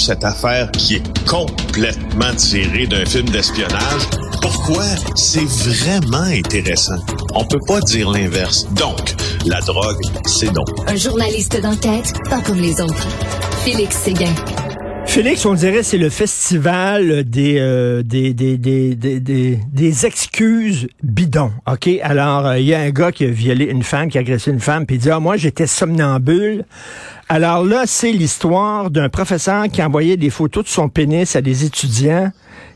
cette affaire qui est complètement tirée d'un film d'espionnage. Pourquoi? C'est vraiment intéressant. On peut pas dire l'inverse. Donc, la drogue, c'est donc. Un journaliste d'enquête, pas comme les autres. Félix Séguin. Félix, on dirait c'est le festival des, euh, des, des, des, des, des, excuses bidons. OK? Alors, euh, il y a un gars qui a violé une femme, qui a agressé une femme, puis il dit, ah, moi, j'étais somnambule. Alors là, c'est l'histoire d'un professeur qui envoyait des photos de son pénis à des étudiants,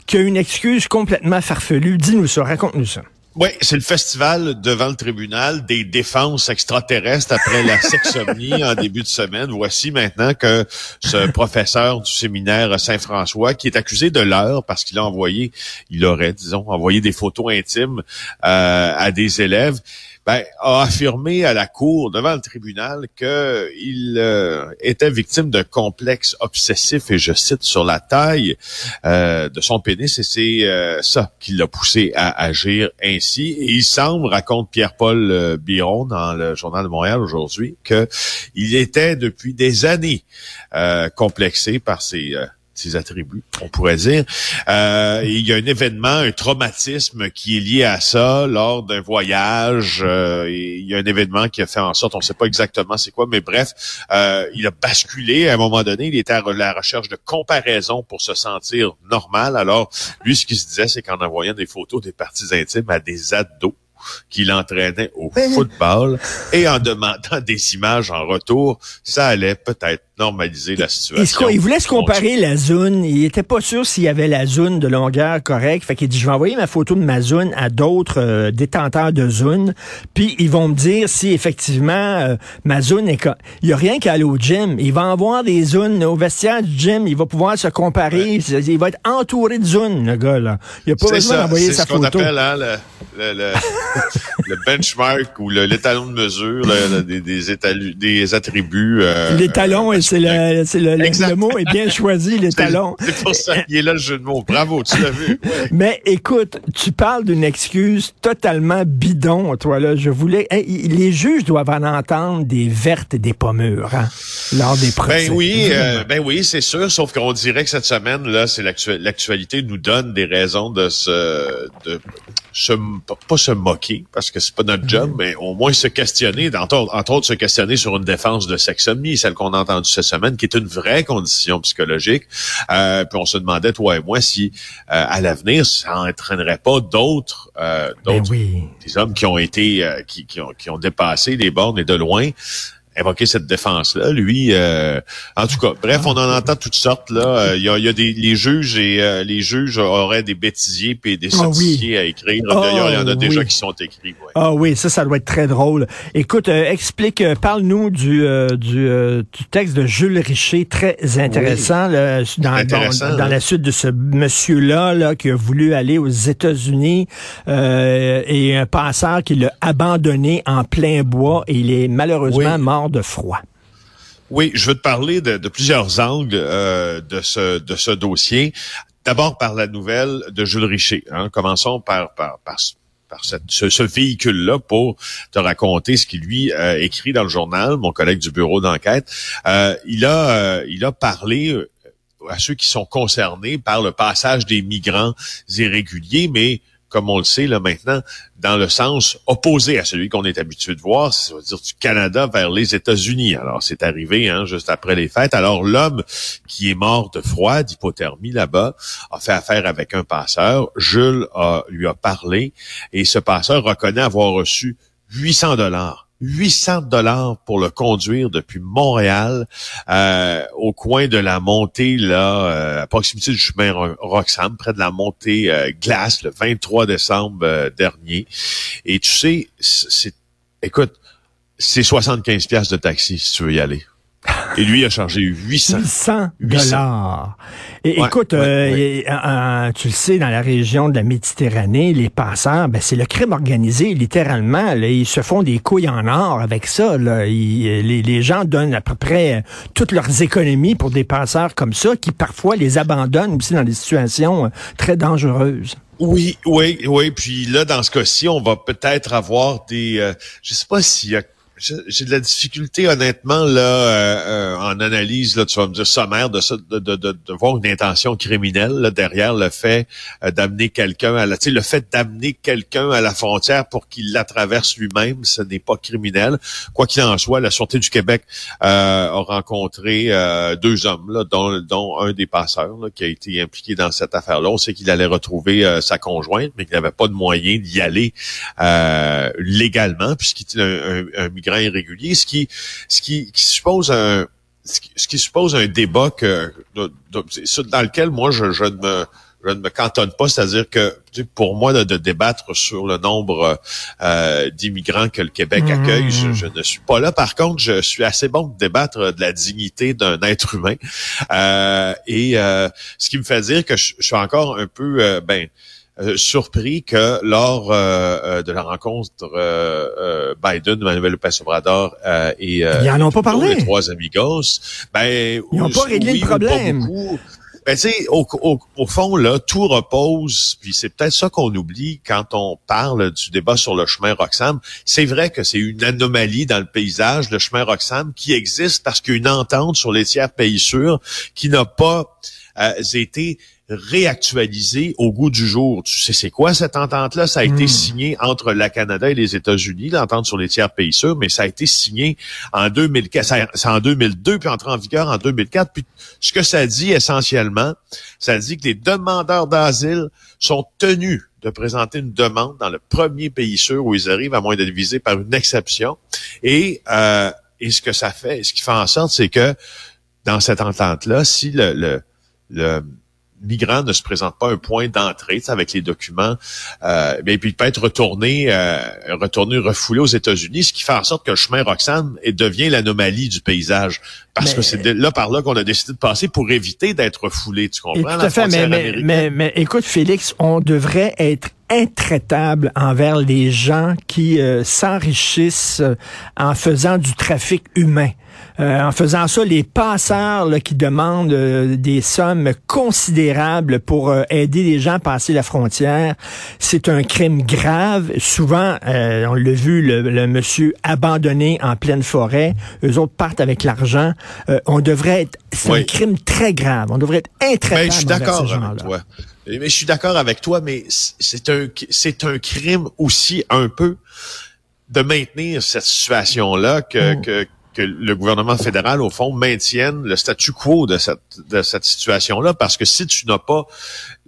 qui a une excuse complètement farfelue. Dis-nous ça, raconte-nous ça. Oui, c'est le festival devant le tribunal des défenses extraterrestres après la sexomnie en début de semaine. Voici maintenant que ce professeur du séminaire Saint-François, qui est accusé de l'heure parce qu'il a envoyé, il aurait, disons, envoyé des photos intimes euh, à des élèves, ben, a affirmé à la cour devant le tribunal qu'il euh, était victime d'un complexe obsessif et je cite sur la taille euh, de son pénis et c'est euh, ça qui l'a poussé à agir ainsi. Et il semble, raconte Pierre-Paul Biron dans le journal de Montréal aujourd'hui, qu'il était depuis des années complexé par ses ses attributs, on pourrait dire. Euh, il y a un événement, un traumatisme qui est lié à ça lors d'un voyage. Euh, il y a un événement qui a fait en sorte, on ne sait pas exactement c'est quoi, mais bref, euh, il a basculé à un moment donné. Il était à la recherche de comparaison pour se sentir normal. Alors, lui, ce qu'il se disait, c'est qu'en envoyant des photos des parties intimes à des ados, qui l'entraînait au football et en demandant des images en retour, ça allait peut-être normaliser la situation. Il voulait se comparer la zone. Il était pas sûr s'il y avait la zone de longueur correcte. Fait qu'il dit, je vais envoyer ma photo de ma zone à d'autres euh, détenteurs de zone. Puis ils vont me dire si effectivement euh, ma zone est... Il y a rien qu'à aller au gym. Il va avoir des zones au vestiaire du gym. Il va pouvoir se comparer. Il va être entouré de zones, le gars. Là. Il a pas besoin d'envoyer sa photo. C'est ce qu'on appelle hein, le, le, le, benchmark ou l'étalon de mesure des, des, des attributs. Euh, L'étalon c'est le, c'est le, le, mot est bien choisi, les talons. C'est pour ça qu'il est là le jeu de mots. Bravo, tu l'as vu. Mais écoute, tu parles d'une excuse totalement bidon, toi là. Je voulais, les juges doivent en entendre des vertes et des pommures hein, lors des procès. Ben oui, euh, ben oui, c'est sûr. Sauf qu'on dirait que cette semaine là, c'est l'actualité nous donne des raisons de se, de se, pas se moquer parce que c'est pas notre job, mm-hmm. mais au moins se questionner, entre, entre autres se questionner sur une défense de sexomie, celle qu'on a entendue cette semaine, qui est une vraie condition psychologique. Euh, puis on se demandait, toi et moi, si euh, à l'avenir, ça entraînerait pas d'autres euh, ben d'autres des hommes qui ont été euh, qui, qui, ont, qui ont dépassé les bornes et de loin évoquer cette défense-là. Lui, euh, en tout cas, bref, on en entend toutes sortes. Là, euh, il y a, y a des les juges et euh, les juges auraient des bêtisiers et des ah certifiés à écrire. il y en a ah déjà qui sont écrits. Ah oui, ça, ça doit être très drôle. Écoute, explique, parle-nous du, du, du, texte de Jules Richer, très intéressant, dans, dans la suite de ce monsieur-là là, qui a voulu aller aux États-Unis et un passeur qui l'a abandonné en plein bois et il est malheureusement mort de froid. Oui, je veux te parler de, plusieurs angles euh, de ce dossier. D'abord par la nouvelle de Jules Richer. Hein. Commençons par ce, véhicule-là pour te raconter ce qu'il lui a écrit dans le journal, mon collègue du bureau d'enquête. Euh, euh, il a parlé à ceux qui sont concernés par le passage des migrants irréguliers, mais comme on le sait là maintenant, dans le sens opposé à celui qu'on est habitué de voir, c'est-à-dire du Canada vers les États-Unis. Alors, c'est arrivé hein, juste après les fêtes. Alors, l'homme qui est mort de froid, d'hypothermie là-bas, a fait affaire avec un passeur. Jules lui a parlé et ce passeur reconnaît avoir reçu 800 dollars 800 dollars pour le conduire depuis Montréal euh, au coin de la montée là euh, à proximité du chemin Roxham près de la montée euh, Glace le 23 décembre dernier. Et tu sais c'est écoute c'est 75 pièces de taxi si tu veux y aller et lui a chargé 800. 800 dollars. Et écoute, euh, tu le sais, dans la région de la Méditerranée, les passeurs, ben, c'est le crime organisé, littéralement. ils se font des couilles en or avec ça. Là. les, les, gens donnent à peu près toutes leurs économies pour des passeurs comme ça, qui parfois les abandonnent aussi dans des situations euh, très dangereuses. Oui, oui, oui. Puis là, dans ce cas-ci, on va peut-être avoir des... Euh, je sais pas s'il y a j'ai de la difficulté, honnêtement, là, euh, euh, en analyse, là, tu vas me dire sommaire, de, de, de, de, de voir une intention criminelle là, derrière le fait euh, d'amener quelqu'un à la, le fait d'amener quelqu'un à la frontière pour qu'il la traverse lui-même, ce n'est pas criminel. Quoi qu'il en soit, la Sûreté du Québec a rencontré deux hommes, là, dont, dont un des passeurs là, qui a été impliqué dans cette affaire-là. On sait qu'il allait retrouver sa conjointe, mais qu'il n'avait pas de moyen d'y aller légalement, puisqu'il était un, un, un migrants irréguliers, ce qui, ce qui, qui suppose un, ce qui, suppose un débat que, dans lequel moi je, je ne me je ne me cantonne pas, c'est-à-dire que pour moi de, débattre sur le nombre euh, d'immigrants que le Québec mmh. accueille, je, ne suis pas là. Par contre, je suis assez bon de débattre de la dignité d'un être humain. Euh, et euh, ce qui me fait dire que je, je suis encore un peu ben euh, surpris que lors euh, euh, de la rencontre Biden, Manuel Lopez Obrador et Ils en ont pas parlé. les trois amigos, ben ils n'ont pas réglé le problème. Ben, tu sais, au, au, au, fond, là, tout repose, puis c'est peut-être ça qu'on oublie quand on parle du débat sur le chemin Roxham. C'est vrai que c'est une anomalie dans le paysage, le chemin Roxham, qui existe parce qu'il y a une entente sur les tiers pays sûrs qui n'a pas été réactualisé au goût du jour. Tu sais, c'est quoi cette entente-là? Ça a été hmm. signé entre la Canada et les États-Unis, l'entente sur les tiers pays sûrs, mais ça a été signé en 2004, c'est en 2002, puis entré en vigueur en 2004. Puis ce que ça dit essentiellement, ça dit que les demandeurs d'asile sont tenus de présenter une demande dans le premier pays sûr où ils arrivent, à moins d'être visés par une exception. Et, euh, et ce que ça fait, ce qui fait en sorte, c'est que dans cette entente-là, si le, le, le migrant ne se présente pas un point d'entrée avec les documents, euh, bien, puis il peut être retourné, euh, retourné refoulé aux États-Unis, ce qui fait en sorte que le chemin Roxane devient l'anomalie du paysage. Parce que c'est là par là qu'on a décidé de passer pour éviter d'être refoulé, tu comprends? Tout à fait, mais, mais, mais, écoute, Félix, on devrait être intraitable envers les gens qui euh, s'enrichissent en faisant du trafic humain. Euh, en faisant ça, les passeurs qui demandent euh, des sommes considérables pour euh, aider les gens à passer la frontière, c'est un crime grave. Souvent, on l'a vu, le, monsieur abandonné en pleine forêt, eux autres partent avec l'argent. on devrait être, c'est un crime très grave. On devrait être intraitable. Ben, je suis d'accord avec toi. Mais je suis d'accord avec toi, mais c'est un, c'est un crime aussi un peu de maintenir cette situation-là que, oh. que que le gouvernement fédéral, au fond, maintienne le statu quo de cette, de cette situation-là, parce que si tu n'as pas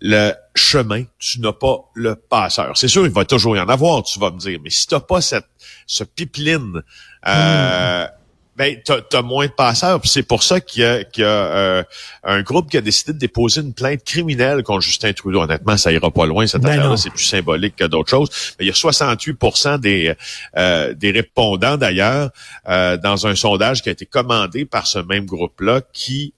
le chemin, tu n'as pas le passeur. C'est sûr, il va toujours y en avoir, tu vas me dire, mais si tu n'as pas cette, ce pipeline euh, hmm ben t'as as moins de passeurs. c'est pour ça qu'il y a, y a euh, un groupe qui a décidé de déposer une plainte criminelle contre Justin Trudeau. Honnêtement, ça ira pas loin cette ben affaire-là. C'est plus symbolique que d'autres choses. Mais il y a 68 des euh, des répondants d'ailleurs euh, dans un sondage qui a été commandé par ce même groupe-là qui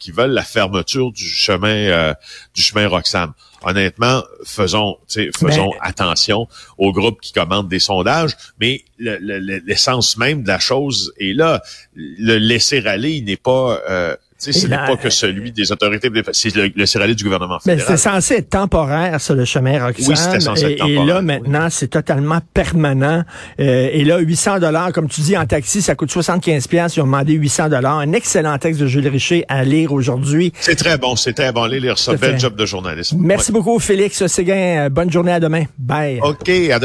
qui veulent la fermeture du chemin du chemin Roxham honnêtement, faisons, faisons attention aux groupes qui commandent des sondages, mais l'essence même de la chose est là. Le laisser aller, il n'est pas euh, ce n'est pas que celui des autorités, c'est le, le du gouvernement fédéral. Mais c'est censé être temporaire, ça, le chemin Roxham. Oui, c'était censé être temporaire. Et là, maintenant, c'est totalement permanent. Euh, et là, 800 dollars, comme tu dis, en taxi, ça coûte 75 pièces. Ils ont demandé 800 dollars. Un excellent texte de Jules Richer à lire aujourd'hui. C'est très bon, c'est très bon. Allez lire ça. Bel job de journaliste. Merci beaucoup, Félix Séguin. Bonne journée à demain. Bye. OK, à demain.